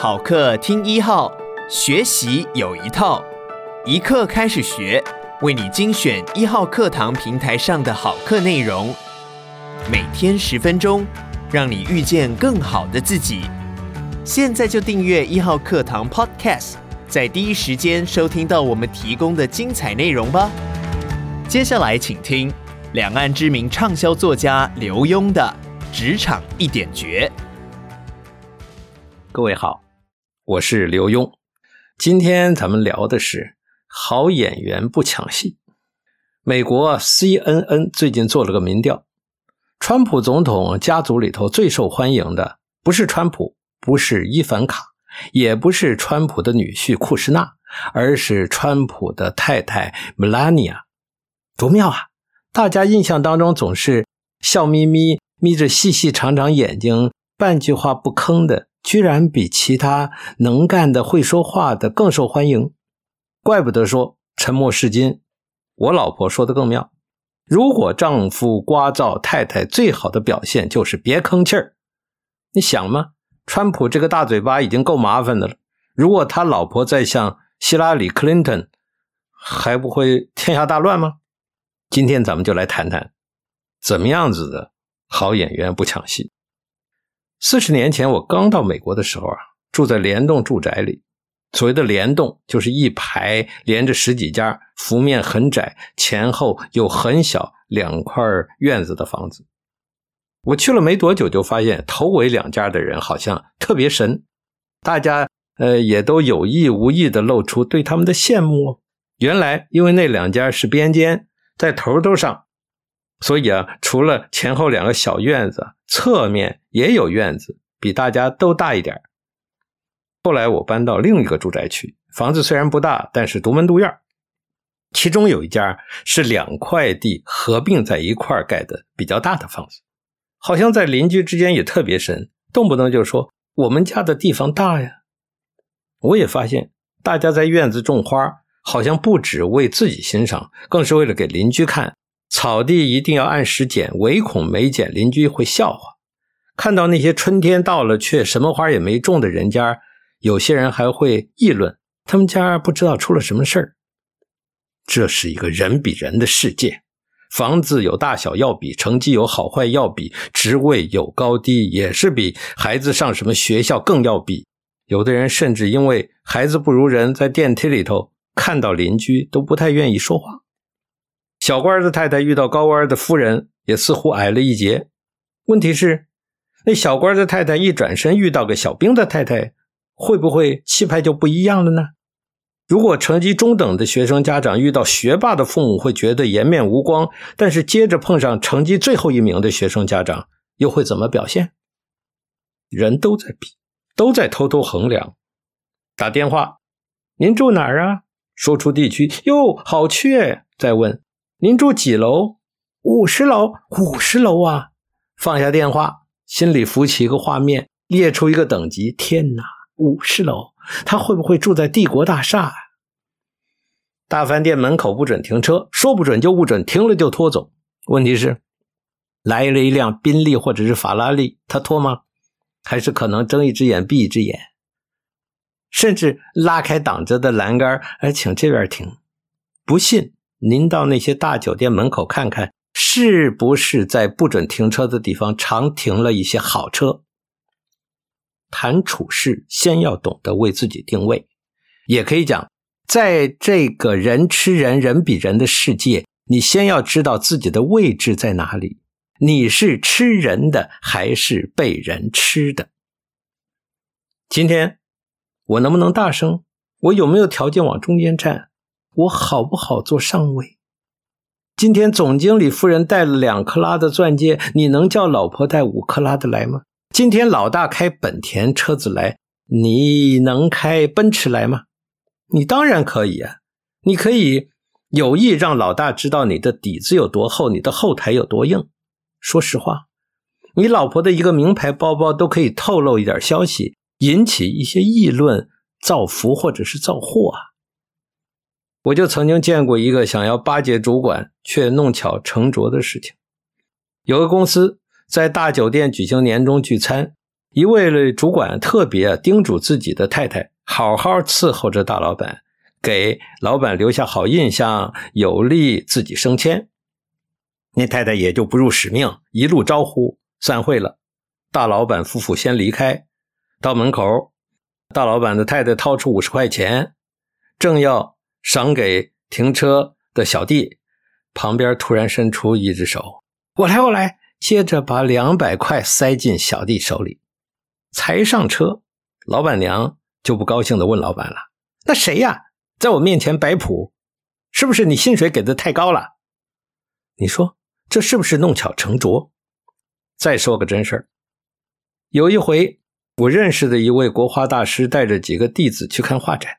好课听一号，学习有一套，一课开始学，为你精选一号课堂平台上的好课内容，每天十分钟，让你遇见更好的自己。现在就订阅一号课堂 Podcast，在第一时间收听到我们提供的精彩内容吧。接下来请听两岸知名畅销作家刘墉的《职场一点绝》。各位好，我是刘墉。今天咱们聊的是好演员不抢戏。美国 CNN 最近做了个民调，川普总统家族里头最受欢迎的不是川普，不是伊凡卡，也不是川普的女婿库什纳，而是川普的太太 Melania。多妙啊！大家印象当中总是笑眯眯、眯着细细长长眼睛、半句话不吭的。居然比其他能干的、会说话的更受欢迎，怪不得说沉默是金。我老婆说的更妙：如果丈夫聒噪太太，最好的表现就是别吭气儿。你想吗？川普这个大嘴巴已经够麻烦的了，如果他老婆再像希拉里·克林顿，还不会天下大乱吗？今天咱们就来谈谈，怎么样子的好演员不抢戏。四十年前，我刚到美国的时候啊，住在联栋住宅里。所谓的联栋，就是一排连着十几家，幅面很窄，前后有很小两块院子的房子。我去了没多久，就发现头尾两家的人好像特别神，大家呃也都有意无意地露出对他们的羡慕。原来，因为那两家是边间，在头头上。所以啊，除了前后两个小院子，侧面也有院子，比大家都大一点。后来我搬到另一个住宅区，房子虽然不大，但是独门独院。其中有一家是两块地合并在一块盖的比较大的房子，好像在邻居之间也特别深，动不动就说我们家的地方大呀。我也发现大家在院子种花，好像不止为自己欣赏，更是为了给邻居看。草地一定要按时剪，唯恐没剪，邻居会笑话。看到那些春天到了却什么花也没种的人家，有些人还会议论他们家不知道出了什么事儿。这是一个人比人的世界，房子有大小要比，成绩有好坏要比，职位有高低也是比，孩子上什么学校更要比。有的人甚至因为孩子不如人，在电梯里头看到邻居都不太愿意说话。小官的太太遇到高官的夫人，也似乎矮了一截。问题是，那小官的太太一转身遇到个小兵的太太，会不会气派就不一样了呢？如果成绩中等的学生家长遇到学霸的父母，会觉得颜面无光；但是接着碰上成绩最后一名的学生家长，又会怎么表现？人都在比，都在偷偷衡量。打电话，您住哪儿啊？说出地区，哟，好缺。再问。您住几楼？五十楼，五十楼啊！放下电话，心里浮起一个画面，列出一个等级。天哪，五十楼，他会不会住在帝国大厦啊？大饭店门口不准停车，说不准就不准，停了就拖走。问题是，来了一辆宾利或者是法拉利，他拖吗？还是可能睁一只眼闭一只眼，甚至拉开挡着的栏杆，哎，请这边停。不信。您到那些大酒店门口看看，是不是在不准停车的地方常停了一些好车？谈处事，先要懂得为自己定位。也可以讲，在这个人吃人、人比人的世界，你先要知道自己的位置在哪里。你是吃人的，还是被人吃的？今天我能不能大声？我有没有条件往中间站？我好不好做上位？今天总经理夫人戴了两克拉的钻戒，你能叫老婆戴五克拉的来吗？今天老大开本田车子来，你能开奔驰来吗？你当然可以啊！你可以有意让老大知道你的底子有多厚，你的后台有多硬。说实话，你老婆的一个名牌包包都可以透露一点消息，引起一些议论、造福或者是造祸啊！我就曾经见过一个想要巴结主管却弄巧成拙的事情。有个公司在大酒店举行年终聚餐，一位主管特别叮嘱自己的太太好好伺候着大老板，给老板留下好印象，有利自己升迁。那太太也就不辱使命，一路招呼散会了。大老板夫妇先离开，到门口，大老板的太太掏出五十块钱，正要赏给停车的小弟，旁边突然伸出一只手：“我来，我来。”接着把两百块塞进小弟手里。才上车，老板娘就不高兴地问老板了：“那谁呀，在我面前摆谱，是不是你薪水给的太高了？你说这是不是弄巧成拙？”再说个真事儿，有一回，我认识的一位国画大师带着几个弟子去看画展，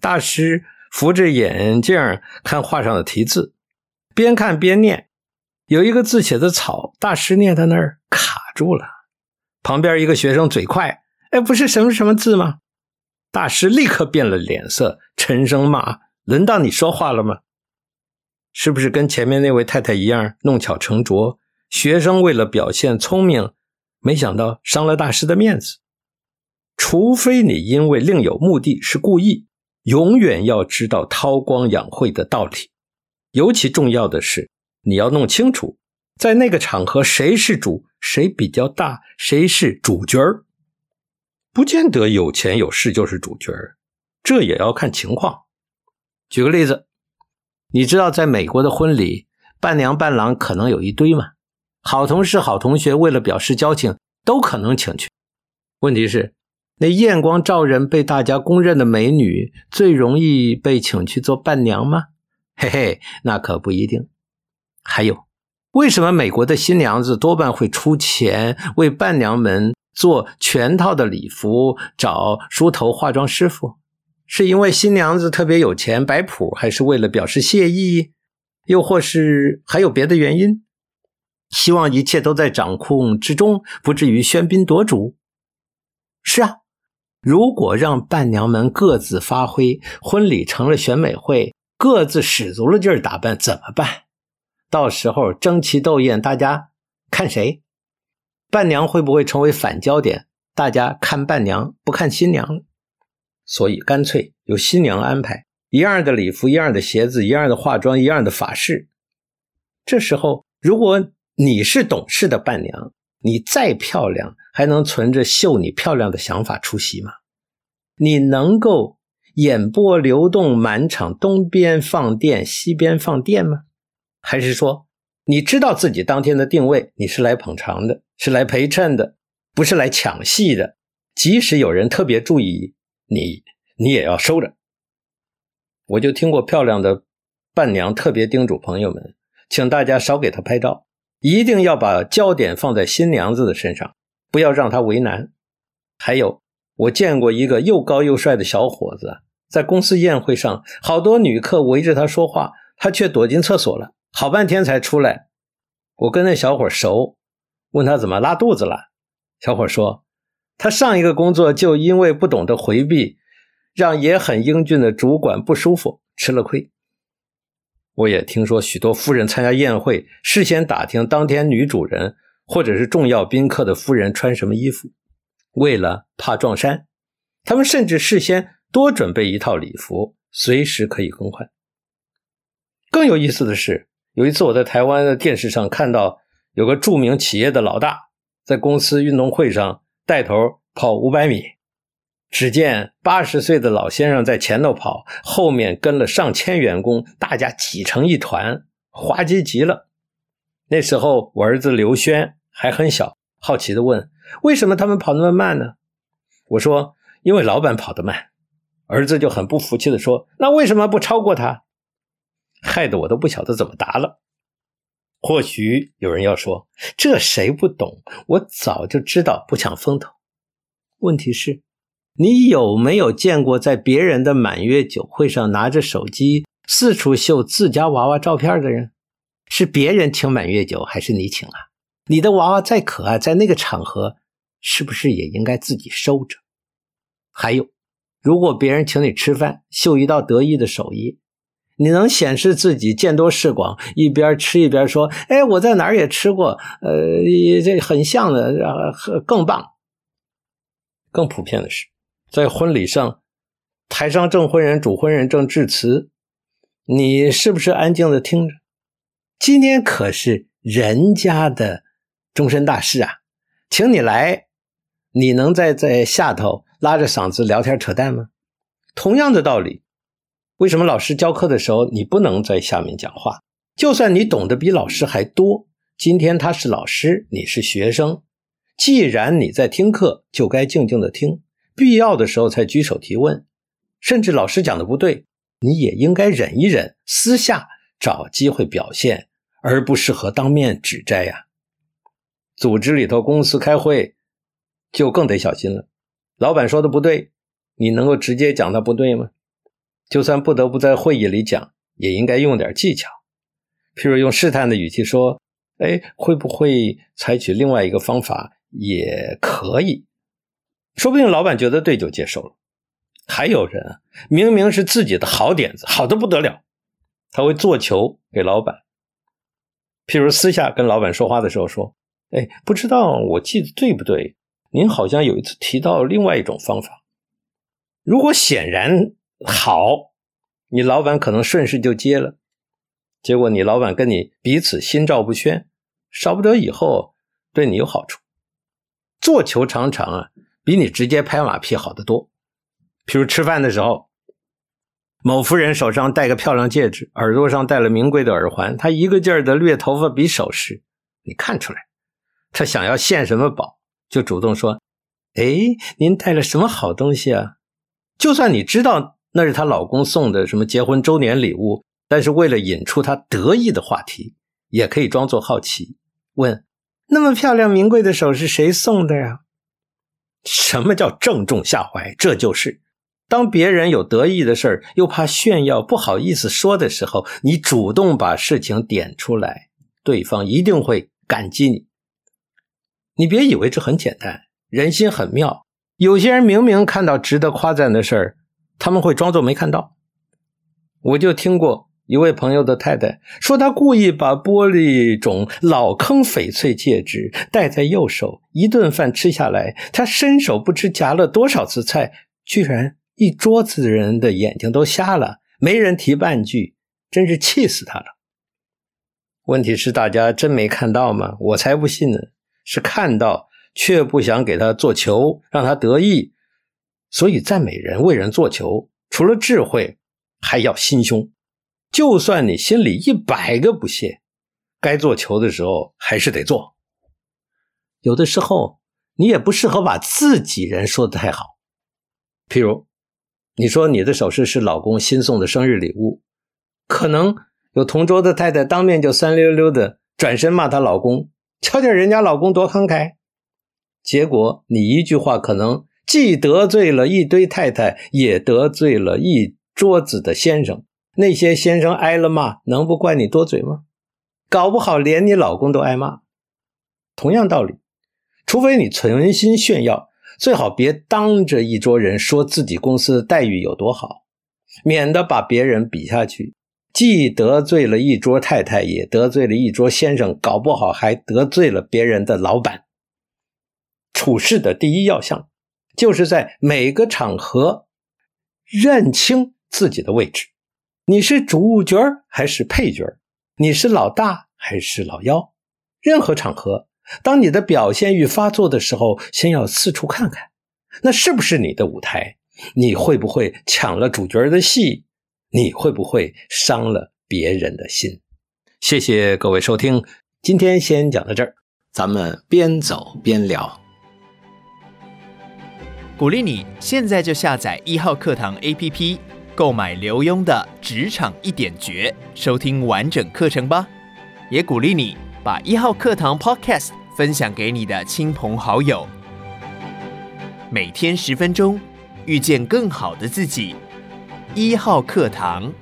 大师扶着眼镜看画上的题字，边看边念，有一个字写的草，大师念到那儿卡住了。旁边一个学生嘴快，哎，不是什么什么字吗？大师立刻变了脸色，沉声骂：“轮到你说话了吗？是不是跟前面那位太太一样弄巧成拙？学生为了表现聪明，没想到伤了大师的面子。除非你因为另有目的是故意，永远要知道韬光养晦的道理。尤其重要的是，你要弄清楚。”在那个场合，谁是主，谁比较大，谁是主角儿，不见得有钱有势就是主角儿，这也要看情况。举个例子，你知道在美国的婚礼，伴娘伴郎可能有一堆吗？好同事、好同学，为了表示交情，都可能请去。问题是，那艳光照人、被大家公认的美女，最容易被请去做伴娘吗？嘿嘿，那可不一定。还有。为什么美国的新娘子多半会出钱为伴娘们做全套的礼服，找梳头化妆师傅？是因为新娘子特别有钱摆谱，还是为了表示谢意？又或是还有别的原因？希望一切都在掌控之中，不至于喧宾夺主。是啊，如果让伴娘们各自发挥，婚礼成了选美会，各自使足了劲儿打扮，怎么办？到时候争奇斗艳，大家看谁？伴娘会不会成为反焦点？大家看伴娘，不看新娘。所以干脆由新娘安排一样的礼服、一样的鞋子、一样的化妆、一样的发饰。这时候，如果你是懂事的伴娘，你再漂亮，还能存着秀你漂亮的想法出席吗？你能够眼波流动满场，东边放电，西边放电吗？还是说，你知道自己当天的定位，你是来捧场的，是来陪衬的，不是来抢戏的。即使有人特别注意你，你也要收着。我就听过漂亮的伴娘特别叮嘱朋友们，请大家少给她拍照，一定要把焦点放在新娘子的身上，不要让他为难。还有，我见过一个又高又帅的小伙子，在公司宴会上，好多女客围着他说话，他却躲进厕所了。好半天才出来，我跟那小伙熟，问他怎么拉肚子了。小伙说，他上一个工作就因为不懂得回避，让也很英俊的主管不舒服，吃了亏。我也听说许多夫人参加宴会，事先打听当天女主人或者是重要宾客的夫人穿什么衣服，为了怕撞衫，他们甚至事先多准备一套礼服，随时可以更换。更有意思的是。有一次，我在台湾的电视上看到有个著名企业的老大在公司运动会上带头跑五百米，只见八十岁的老先生在前头跑，后面跟了上千员工，大家挤成一团，滑稽极了。那时候我儿子刘轩还很小，好奇地问：“为什么他们跑那么慢呢？”我说：“因为老板跑得慢。”儿子就很不服气地说：“那为什么不超过他？”害得我都不晓得怎么答了。或许有人要说：“这谁不懂？我早就知道不抢风头。”问题是，你有没有见过在别人的满月酒会上拿着手机四处秀自家娃娃照片的人？是别人请满月酒，还是你请啊？你的娃娃再可爱，在那个场合，是不是也应该自己收着？还有，如果别人请你吃饭，秀一道得意的手艺。你能显示自己见多识广，一边吃一边说：“哎，我在哪儿也吃过，呃，这很像的，更棒。”更普遍的是，在婚礼上，台上证婚人、主婚人正致辞，你是不是安静的听着？今天可是人家的终身大事啊，请你来，你能在在下头拉着嗓子聊天扯淡吗？同样的道理，为什么老师教课的时候你不能在下面讲话？就算你懂得比老师还多，今天他是老师，你是学生。既然你在听课，就该静静的听，必要的时候才举手提问。甚至老师讲的不对，你也应该忍一忍，私下找机会表现，而不适合当面指摘呀。组织里头，公司开会就更得小心了。老板说的不对，你能够直接讲他不对吗？就算不得不在会议里讲，也应该用点技巧，譬如用试探的语气说：“哎，会不会采取另外一个方法？”也可以，说不定老板觉得对就接受了。还有人啊，明明是自己的好点子，好的不得了，他会做球给老板。譬如私下跟老板说话的时候说：“哎，不知道我记得对不对？您好像有一次提到另外一种方法。如果显然好，你老板可能顺势就接了。结果你老板跟你彼此心照不宣，少不得以后对你有好处。”做球常常啊，比你直接拍马屁好得多。譬如吃饭的时候，某夫人手上戴个漂亮戒指，耳朵上戴了名贵的耳环，她一个劲儿的掠头发比首饰，你看出来，她想要献什么宝，就主动说：“哎，您带了什么好东西啊？”就算你知道那是她老公送的什么结婚周年礼物，但是为了引出她得意的话题，也可以装作好奇问。那么漂亮名贵的首饰谁送的呀？什么叫正中下怀？这就是当别人有得意的事儿，又怕炫耀不好意思说的时候，你主动把事情点出来，对方一定会感激你。你别以为这很简单，人心很妙。有些人明明看到值得夸赞的事儿，他们会装作没看到。我就听过。一位朋友的太太说，她故意把玻璃种老坑翡翠戒指戴在右手，一顿饭吃下来，她伸手不知夹了多少次菜，居然一桌子人的眼睛都瞎了，没人提半句，真是气死他了。问题是大家真没看到吗？我才不信呢，是看到却不想给他做球，让他得意。所以赞美人、为人做球，除了智慧，还要心胸。就算你心里一百个不屑，该做球的时候还是得做。有的时候你也不适合把自己人说的太好。譬如，你说你的首饰是老公新送的生日礼物，可能有同桌的太太当面就酸溜溜的转身骂她老公：“瞧瞧人家老公多慷慨。”结果你一句话可能既得罪了一堆太太，也得罪了一桌子的先生。那些先生挨了骂，能不怪你多嘴吗？搞不好连你老公都挨骂。同样道理，除非你存心炫耀，最好别当着一桌人说自己公司待遇有多好，免得把别人比下去，既得罪了一桌太太，也得罪了一桌先生，搞不好还得罪了别人的老板。处事的第一要项，就是在每个场合认清自己的位置。你是主角还是配角？你是老大还是老幺？任何场合，当你的表现欲发作的时候，先要四处看看，那是不是你的舞台？你会不会抢了主角的戏？你会不会伤了别人的心？谢谢各位收听，今天先讲到这儿，咱们边走边聊。鼓励你现在就下载一号课堂 APP。购买刘墉的《职场一点绝》，收听完整课程吧。也鼓励你把一号课堂 Podcast 分享给你的亲朋好友。每天十分钟，遇见更好的自己。一号课堂。